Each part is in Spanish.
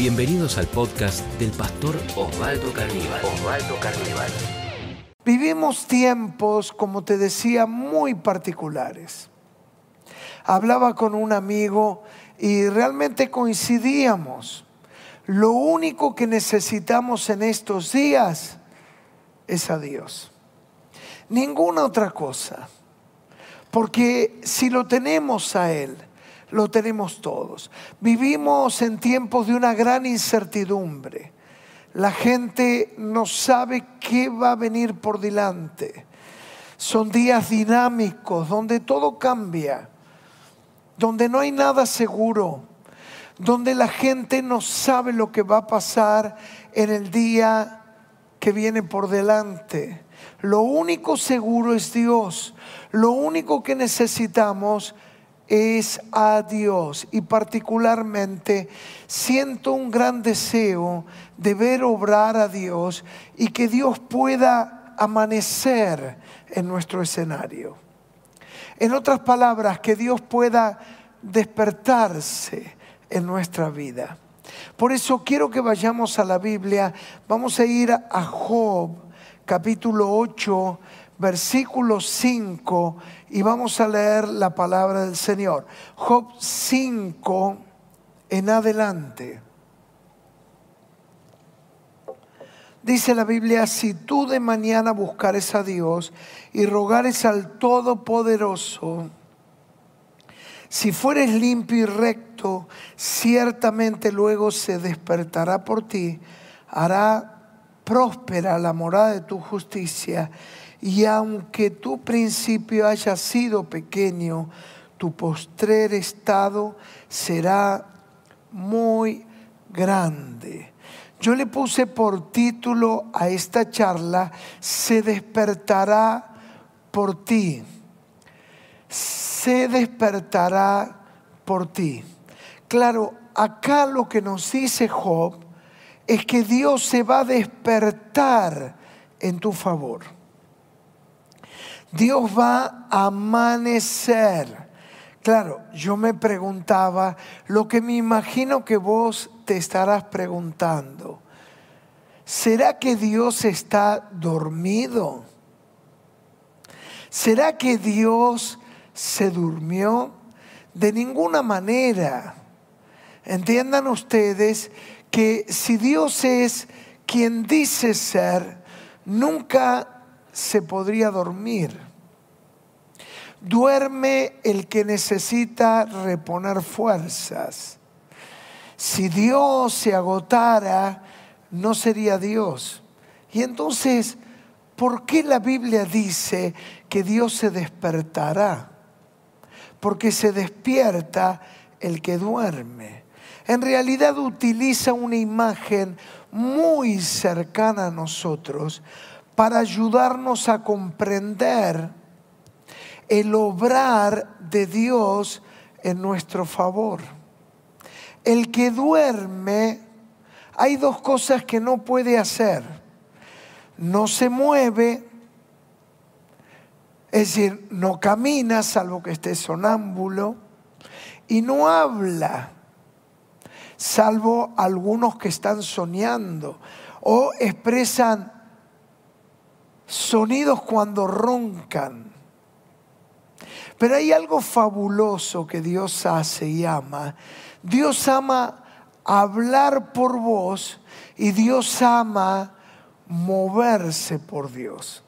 Bienvenidos al podcast del pastor Osvaldo Carníbal. Osvaldo Carníbal. Vivimos tiempos, como te decía, muy particulares. Hablaba con un amigo y realmente coincidíamos. Lo único que necesitamos en estos días es a Dios. Ninguna otra cosa. Porque si lo tenemos a Él, lo tenemos todos. Vivimos en tiempos de una gran incertidumbre. La gente no sabe qué va a venir por delante. Son días dinámicos donde todo cambia, donde no hay nada seguro, donde la gente no sabe lo que va a pasar en el día que viene por delante. Lo único seguro es Dios. Lo único que necesitamos es a Dios y particularmente siento un gran deseo de ver obrar a Dios y que Dios pueda amanecer en nuestro escenario. En otras palabras, que Dios pueda despertarse en nuestra vida. Por eso quiero que vayamos a la Biblia. Vamos a ir a Job, capítulo 8, versículo 5 y vamos a leer la palabra del Señor. Job 5 en adelante. Dice la Biblia, si tú de mañana buscares a Dios y rogares al Todopoderoso, si fueres limpio y recto, ciertamente luego se despertará por ti, hará próspera la morada de tu justicia y aunque tu principio haya sido pequeño, tu postrer estado será muy grande. Yo le puse por título a esta charla, se despertará por ti. Se despertará por ti. Claro, acá lo que nos dice Job es que Dios se va a despertar en tu favor. Dios va a amanecer. Claro, yo me preguntaba lo que me imagino que vos te estarás preguntando. ¿Será que Dios está dormido? ¿Será que Dios se durmió? De ninguna manera. Entiendan ustedes que si Dios es quien dice ser, nunca se podría dormir. Duerme el que necesita reponer fuerzas. Si Dios se agotara, no sería Dios. Y entonces, ¿por qué la Biblia dice que Dios se despertará? Porque se despierta el que duerme. En realidad utiliza una imagen muy cercana a nosotros para ayudarnos a comprender el obrar de Dios en nuestro favor. El que duerme, hay dos cosas que no puede hacer. No se mueve, es decir, no camina salvo que esté sonámbulo, y no habla, salvo algunos que están soñando o expresan sonidos cuando roncan. Pero hay algo fabuloso que Dios hace y ama. Dios ama hablar por vos y Dios ama moverse por Dios.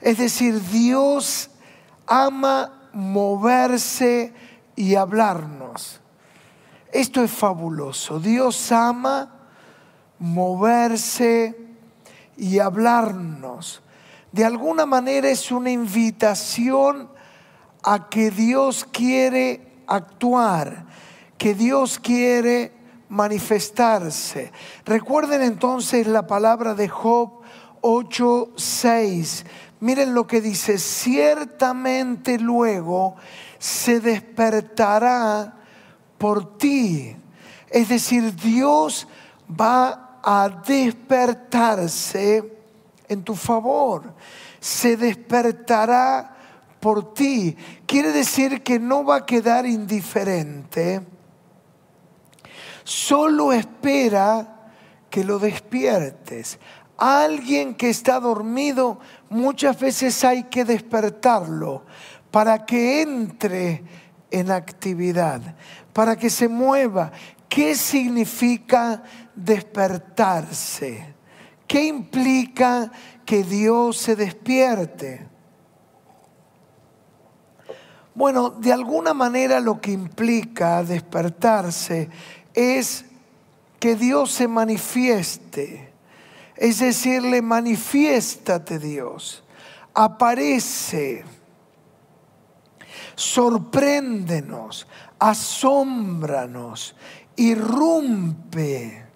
Es decir, Dios ama moverse y hablarnos. Esto es fabuloso. Dios ama moverse y hablarnos. De alguna manera es una invitación a que Dios quiere actuar, que Dios quiere manifestarse. Recuerden entonces la palabra de Job 8:6. Miren lo que dice, ciertamente luego se despertará por ti. Es decir, Dios va a despertarse en tu favor. Se despertará por ti. Quiere decir que no va a quedar indiferente solo espera que lo despiertes. Alguien que está dormido, muchas veces hay que despertarlo para que entre en actividad, para que se mueva. ¿Qué significa despertarse? ¿Qué implica que Dios se despierte? Bueno, de alguna manera lo que implica despertarse es que Dios se manifieste. Es decirle, manifiéstate Dios, aparece, sorpréndenos, asómbranos, irrumpe.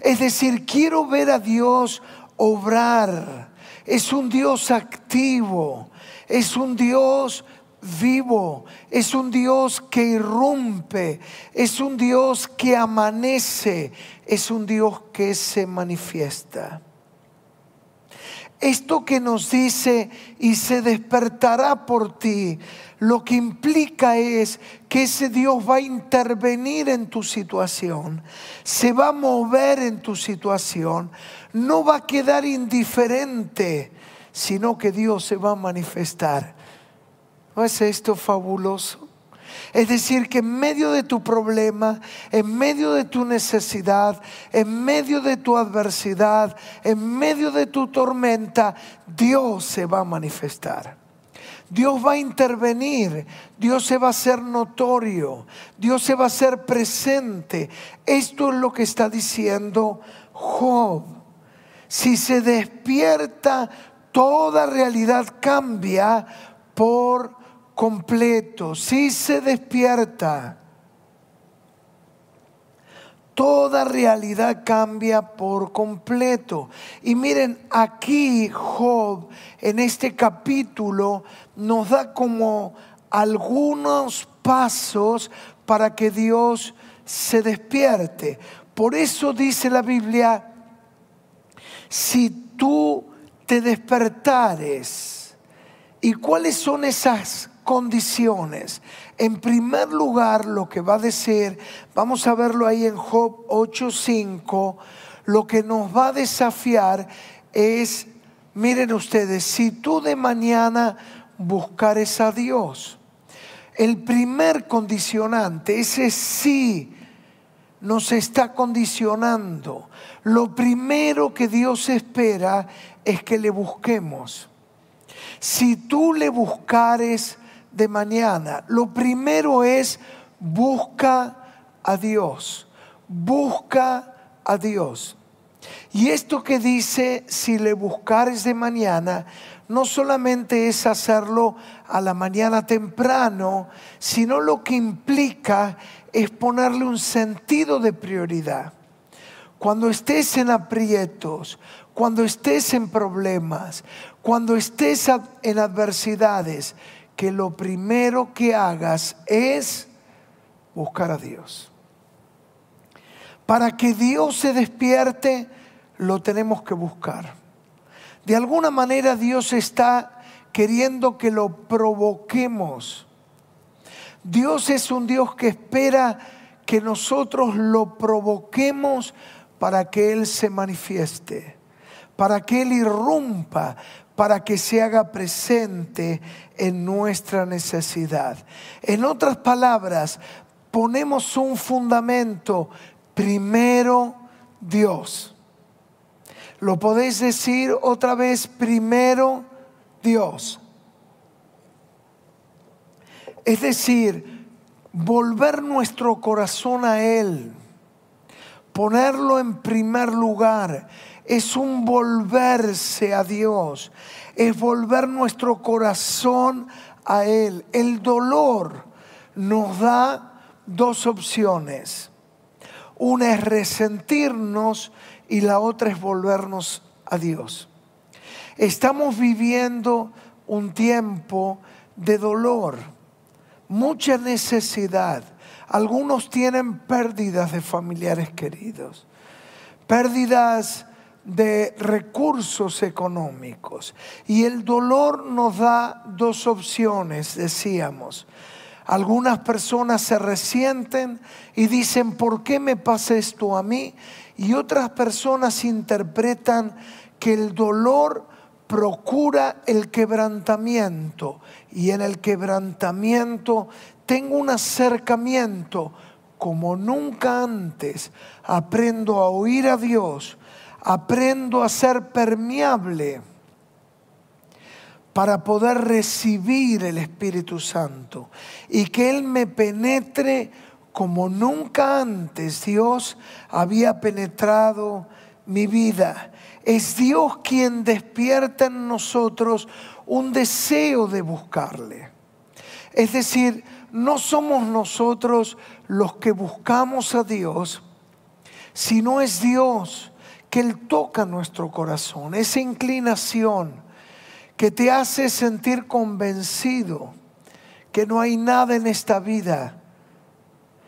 Es decir, quiero ver a Dios obrar. Es un Dios activo, es un Dios vivo, es un Dios que irrumpe, es un Dios que amanece, es un Dios que se manifiesta. Esto que nos dice y se despertará por ti, lo que implica es que ese Dios va a intervenir en tu situación, se va a mover en tu situación, no va a quedar indiferente, sino que Dios se va a manifestar. ¿No es esto fabuloso? Es decir, que en medio de tu problema, en medio de tu necesidad, en medio de tu adversidad, en medio de tu tormenta, Dios se va a manifestar. Dios va a intervenir, Dios se va a hacer notorio, Dios se va a hacer presente. Esto es lo que está diciendo Job. Si se despierta, toda realidad cambia por completo, si se despierta, toda realidad cambia por completo. Y miren, aquí Job en este capítulo nos da como algunos pasos para que Dios se despierte. Por eso dice la Biblia, si tú te despertares, ¿y cuáles son esas condiciones. En primer lugar, lo que va a decir, vamos a verlo ahí en Job 8:5, lo que nos va a desafiar es, miren ustedes, si tú de mañana buscares a Dios, el primer condicionante, ese sí, nos está condicionando. Lo primero que Dios espera es que le busquemos. Si tú le buscares de mañana. Lo primero es busca a Dios, busca a Dios. Y esto que dice, si le buscares de mañana, no solamente es hacerlo a la mañana temprano, sino lo que implica es ponerle un sentido de prioridad. Cuando estés en aprietos, cuando estés en problemas, cuando estés en adversidades, que lo primero que hagas es buscar a Dios. Para que Dios se despierte, lo tenemos que buscar. De alguna manera Dios está queriendo que lo provoquemos. Dios es un Dios que espera que nosotros lo provoquemos para que Él se manifieste, para que Él irrumpa, para que se haga presente en nuestra necesidad. En otras palabras, ponemos un fundamento, primero Dios. Lo podéis decir otra vez, primero Dios. Es decir, volver nuestro corazón a Él, ponerlo en primer lugar es un volverse a Dios, es volver nuestro corazón a Él. El dolor nos da dos opciones. Una es resentirnos y la otra es volvernos a Dios. Estamos viviendo un tiempo de dolor, mucha necesidad. Algunos tienen pérdidas de familiares queridos, pérdidas de recursos económicos. Y el dolor nos da dos opciones, decíamos. Algunas personas se resienten y dicen, ¿por qué me pasa esto a mí? Y otras personas interpretan que el dolor procura el quebrantamiento y en el quebrantamiento tengo un acercamiento como nunca antes. Aprendo a oír a Dios, aprendo a ser permeable para poder recibir el Espíritu Santo y que Él me penetre como nunca antes Dios había penetrado mi vida. Es Dios quien despierta en nosotros un deseo de buscarle. Es decir, no somos nosotros los que buscamos a Dios, sino es Dios que Él toca nuestro corazón, esa inclinación que te hace sentir convencido que no hay nada en esta vida,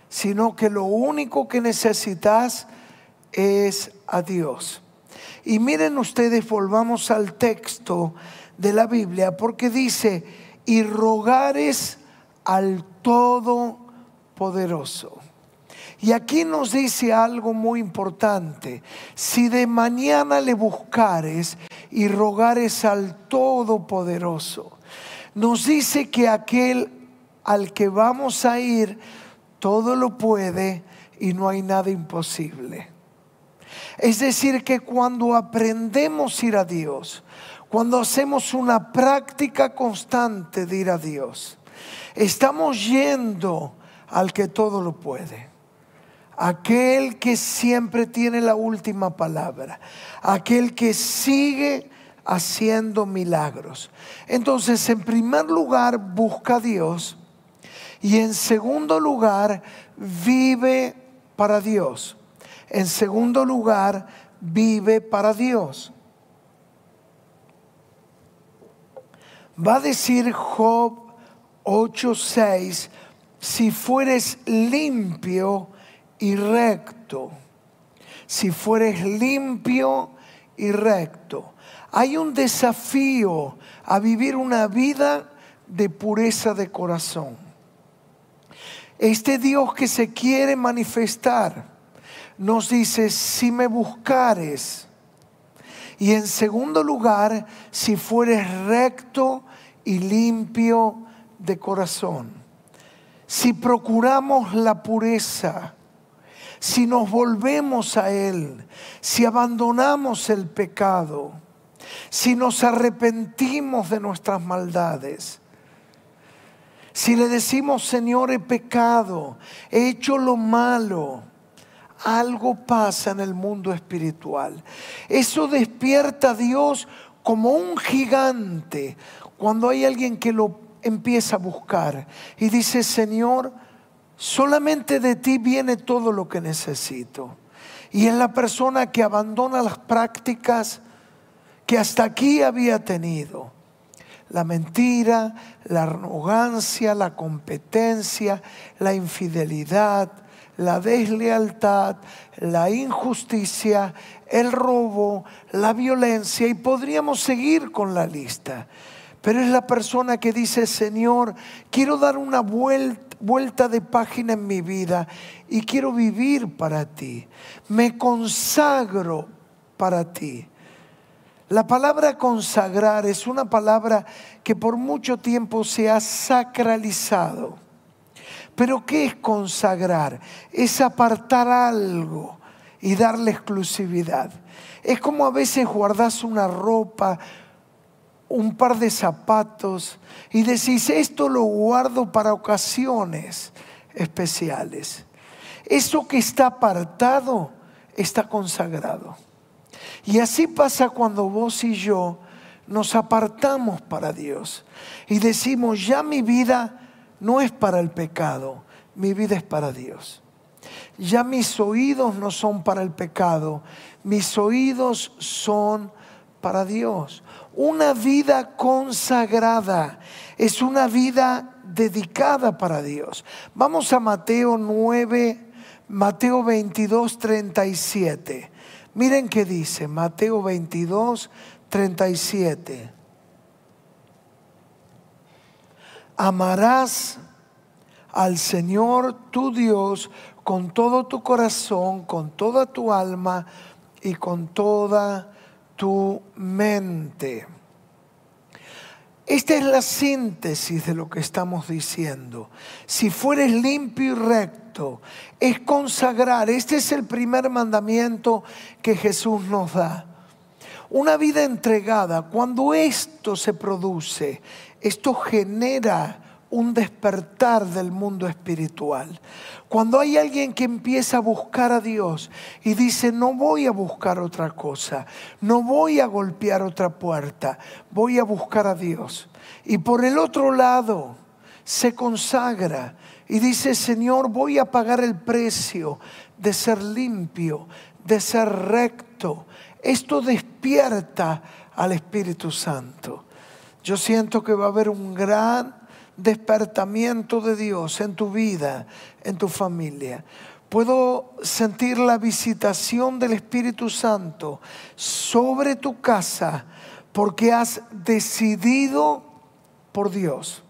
sino que lo único que necesitas es a Dios. Y miren ustedes, volvamos al texto de la Biblia, porque dice, y rogares al Todopoderoso. Y aquí nos dice algo muy importante. Si de mañana le buscares y rogares al Todopoderoso, nos dice que aquel al que vamos a ir, todo lo puede y no hay nada imposible. Es decir, que cuando aprendemos a ir a Dios, cuando hacemos una práctica constante de ir a Dios, estamos yendo al que todo lo puede aquel que siempre tiene la última palabra, aquel que sigue haciendo milagros. Entonces, en primer lugar, busca a Dios y en segundo lugar, vive para Dios. En segundo lugar, vive para Dios. Va a decir Job 8:6, si fueres limpio, y recto, si fueres limpio y recto. Hay un desafío a vivir una vida de pureza de corazón. Este Dios que se quiere manifestar nos dice, si me buscares, y en segundo lugar, si fueres recto y limpio de corazón. Si procuramos la pureza, si nos volvemos a Él, si abandonamos el pecado, si nos arrepentimos de nuestras maldades, si le decimos, Señor, he pecado, he hecho lo malo, algo pasa en el mundo espiritual. Eso despierta a Dios como un gigante cuando hay alguien que lo empieza a buscar y dice, Señor, Solamente de ti viene todo lo que necesito. Y es la persona que abandona las prácticas que hasta aquí había tenido. La mentira, la arrogancia, la competencia, la infidelidad, la deslealtad, la injusticia, el robo, la violencia y podríamos seguir con la lista. Pero es la persona que dice, Señor, quiero dar una vuelta vuelta de página en mi vida y quiero vivir para ti. Me consagro para ti. La palabra consagrar es una palabra que por mucho tiempo se ha sacralizado. Pero ¿qué es consagrar? Es apartar algo y darle exclusividad. Es como a veces guardas una ropa, un par de zapatos y decís, esto lo guardo para ocasiones especiales. Eso que está apartado está consagrado. Y así pasa cuando vos y yo nos apartamos para Dios y decimos, ya mi vida no es para el pecado, mi vida es para Dios. Ya mis oídos no son para el pecado, mis oídos son para Dios. Una vida consagrada es una vida dedicada para Dios. Vamos a Mateo 9, Mateo 22, 37. Miren qué dice Mateo 22, 37. Amarás al Señor tu Dios con todo tu corazón, con toda tu alma y con toda tu mente. Esta es la síntesis de lo que estamos diciendo. Si fueres limpio y recto, es consagrar. Este es el primer mandamiento que Jesús nos da. Una vida entregada, cuando esto se produce, esto genera un despertar del mundo espiritual. Cuando hay alguien que empieza a buscar a Dios y dice, no voy a buscar otra cosa, no voy a golpear otra puerta, voy a buscar a Dios. Y por el otro lado se consagra y dice, Señor, voy a pagar el precio de ser limpio, de ser recto. Esto despierta al Espíritu Santo. Yo siento que va a haber un gran despertamiento de Dios en tu vida, en tu familia. Puedo sentir la visitación del Espíritu Santo sobre tu casa porque has decidido por Dios.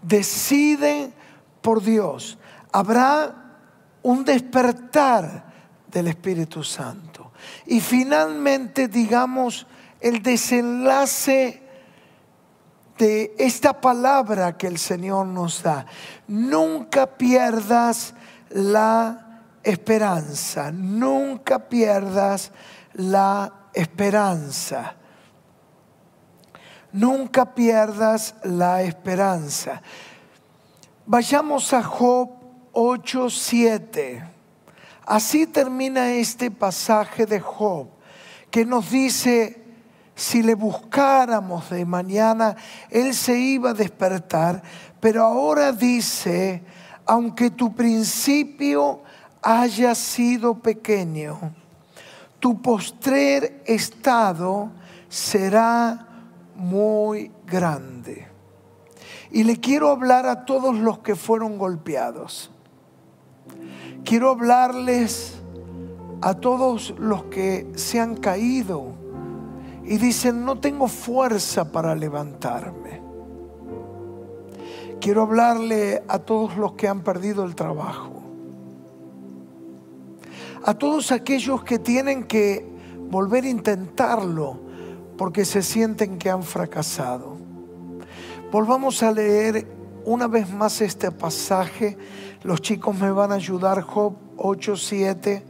Decide por Dios. Habrá un despertar del Espíritu Santo. Y finalmente, digamos, el desenlace de esta palabra que el Señor nos da. Nunca pierdas la esperanza, nunca pierdas la esperanza. Nunca pierdas la esperanza. Vayamos a Job 8:7. Así termina este pasaje de Job que nos dice, si le buscáramos de mañana, Él se iba a despertar, pero ahora dice, aunque tu principio haya sido pequeño, tu postrer estado será muy grande. Y le quiero hablar a todos los que fueron golpeados. Quiero hablarles a todos los que se han caído y dicen, no tengo fuerza para levantarme. Quiero hablarle a todos los que han perdido el trabajo. A todos aquellos que tienen que volver a intentarlo porque se sienten que han fracasado. Volvamos a leer una vez más este pasaje. Los chicos me van a ayudar, Job 8:7.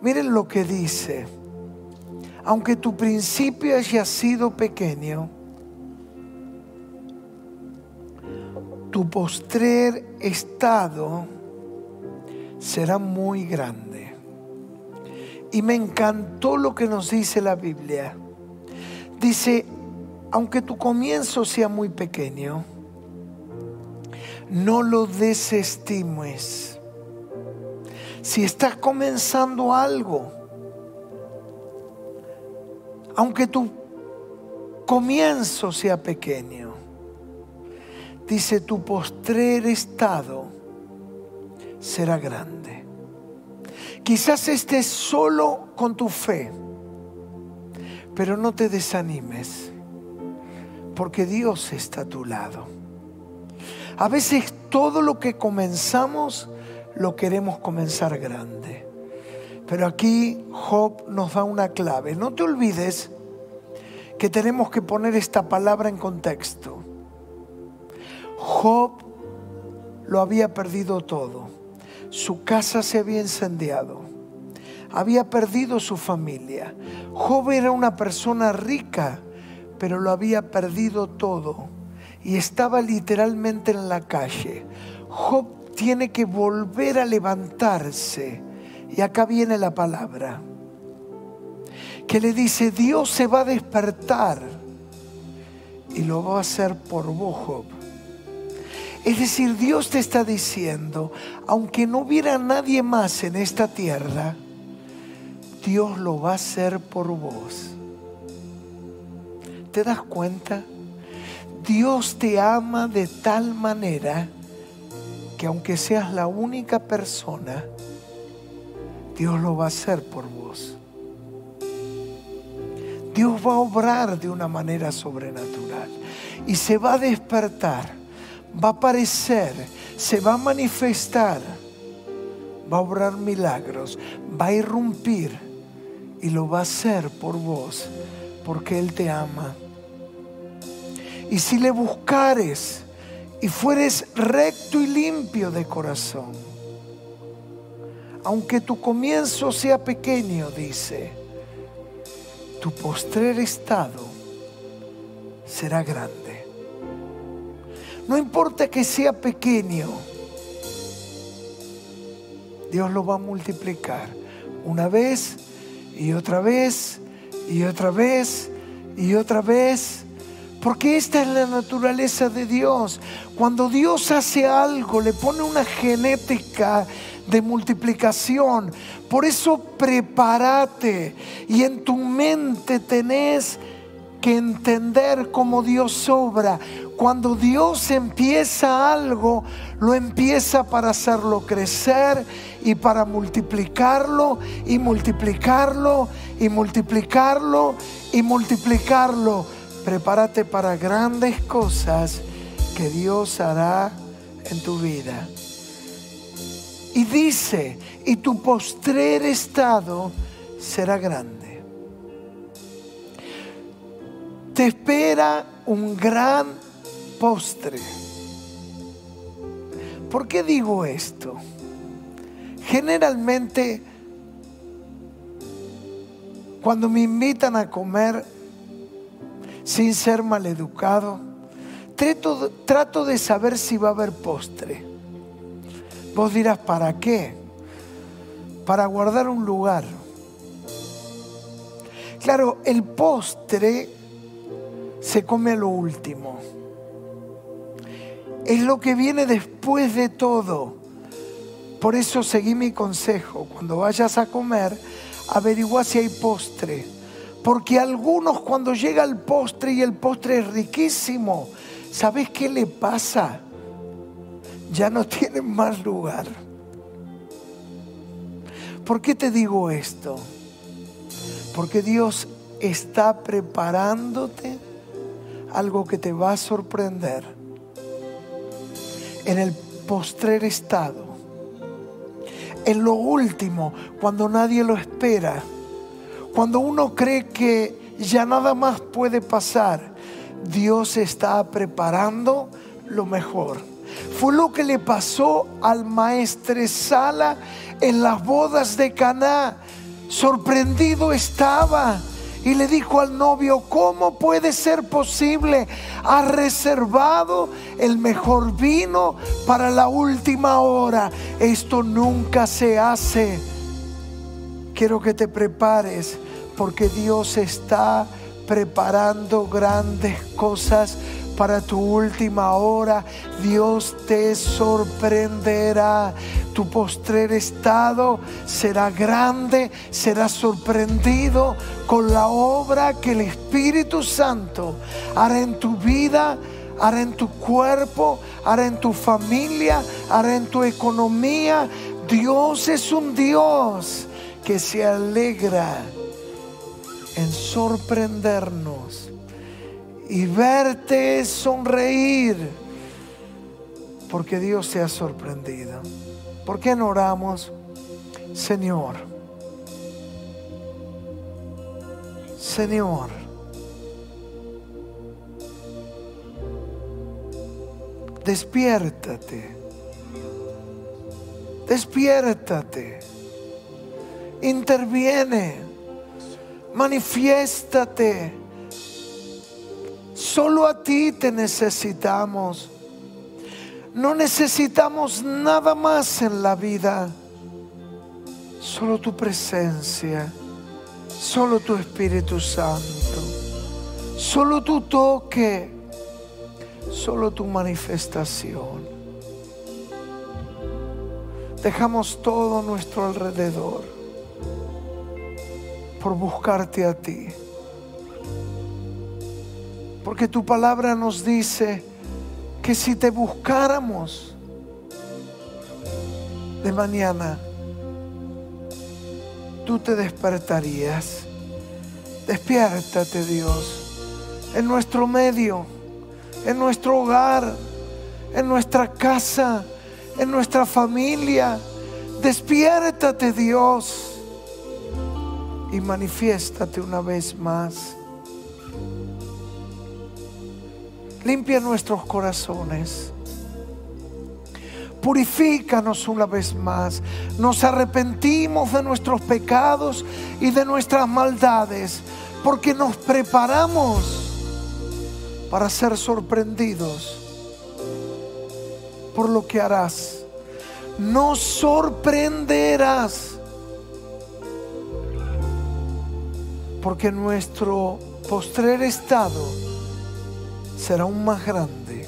Miren lo que dice aunque tu principio haya sido pequeño, tu postrer estado será muy grande. Y me encantó lo que nos dice la Biblia. Dice, aunque tu comienzo sea muy pequeño, no lo desestimes. Si estás comenzando algo, aunque tu comienzo sea pequeño, dice tu postrer estado será grande. Quizás estés solo con tu fe, pero no te desanimes, porque Dios está a tu lado. A veces todo lo que comenzamos lo queremos comenzar grande. Pero aquí Job nos da una clave. No te olvides que tenemos que poner esta palabra en contexto. Job lo había perdido todo. Su casa se había incendiado. Había perdido su familia. Job era una persona rica, pero lo había perdido todo. Y estaba literalmente en la calle. Job tiene que volver a levantarse y acá viene la palabra que le dice, Dios se va a despertar y lo va a hacer por vos, Job. Es decir, Dios te está diciendo, aunque no hubiera nadie más en esta tierra, Dios lo va a hacer por vos. ¿Te das cuenta? Dios te ama de tal manera que aunque seas la única persona, Dios lo va a hacer por vos. Dios va a obrar de una manera sobrenatural y se va a despertar, va a aparecer, se va a manifestar, va a obrar milagros, va a irrumpir y lo va a hacer por vos, porque Él te ama. Y si le buscares y fueres recto y limpio de corazón, aunque tu comienzo sea pequeño, dice, tu postrer estado será grande. No importa que sea pequeño, Dios lo va a multiplicar una vez y otra vez y otra vez y otra vez. Porque esta es la naturaleza de Dios. Cuando Dios hace algo, le pone una genética de multiplicación. Por eso prepárate y en tu mente tenés que entender cómo Dios obra. Cuando Dios empieza algo, lo empieza para hacerlo crecer y para multiplicarlo y multiplicarlo y multiplicarlo y multiplicarlo. Prepárate para grandes cosas que Dios hará en tu vida. Y dice, y tu postrer estado será grande. Te espera un gran postre. ¿Por qué digo esto? Generalmente, cuando me invitan a comer sin ser maleducado, trato, trato de saber si va a haber postre. Vos dirás, ¿para qué? Para guardar un lugar. Claro, el postre se come a lo último. Es lo que viene después de todo. Por eso seguí mi consejo. Cuando vayas a comer, averigua si hay postre. Porque algunos cuando llega el postre y el postre es riquísimo, ¿sabes qué le pasa? Ya no tienen más lugar. ¿Por qué te digo esto? Porque Dios está preparándote algo que te va a sorprender en el postrer estado, en lo último, cuando nadie lo espera, cuando uno cree que ya nada más puede pasar, Dios está preparando lo mejor. Fue lo que le pasó al maestresala en las bodas de Caná. Sorprendido estaba y le dijo al novio, ¿cómo puede ser posible? Ha reservado el mejor vino para la última hora. Esto nunca se hace. Quiero que te prepares porque Dios está preparando grandes cosas para tu última hora. Dios te sorprenderá. Tu postrer estado será grande, será sorprendido con la obra que el Espíritu Santo hará en tu vida, hará en tu cuerpo, hará en tu familia, hará en tu economía. Dios es un Dios que se alegra en sorprendernos y verte sonreír, porque Dios se ha sorprendido. ¿Por qué no oramos? Señor, Señor, despiértate, despiértate, interviene, manifiéstate Solo a ti te necesitamos. No necesitamos nada más en la vida. Solo tu presencia. Solo tu Espíritu Santo. Solo tu toque. Solo tu manifestación. Dejamos todo nuestro alrededor por buscarte a ti. Porque tu palabra nos dice que si te buscáramos de mañana, tú te despertarías. Despiértate Dios en nuestro medio, en nuestro hogar, en nuestra casa, en nuestra familia. Despiértate Dios y manifiéstate una vez más. Limpia nuestros corazones. Purifícanos una vez más. Nos arrepentimos de nuestros pecados y de nuestras maldades porque nos preparamos para ser sorprendidos por lo que harás. Nos sorprenderás porque nuestro postrer estado será aún más grande.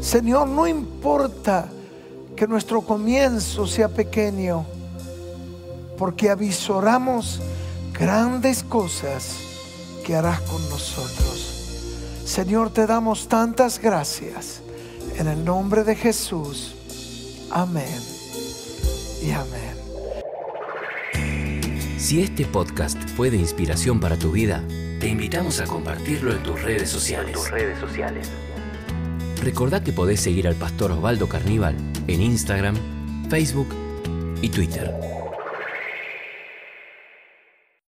Señor, no importa que nuestro comienzo sea pequeño, porque avisoramos grandes cosas que harás con nosotros. Señor, te damos tantas gracias. En el nombre de Jesús. Amén. Y amén. Si este podcast fue de inspiración para tu vida, te invitamos a compartirlo en tus redes sociales. tus redes sociales. Recordá que podés seguir al pastor Osvaldo Carníbal en Instagram, Facebook y Twitter.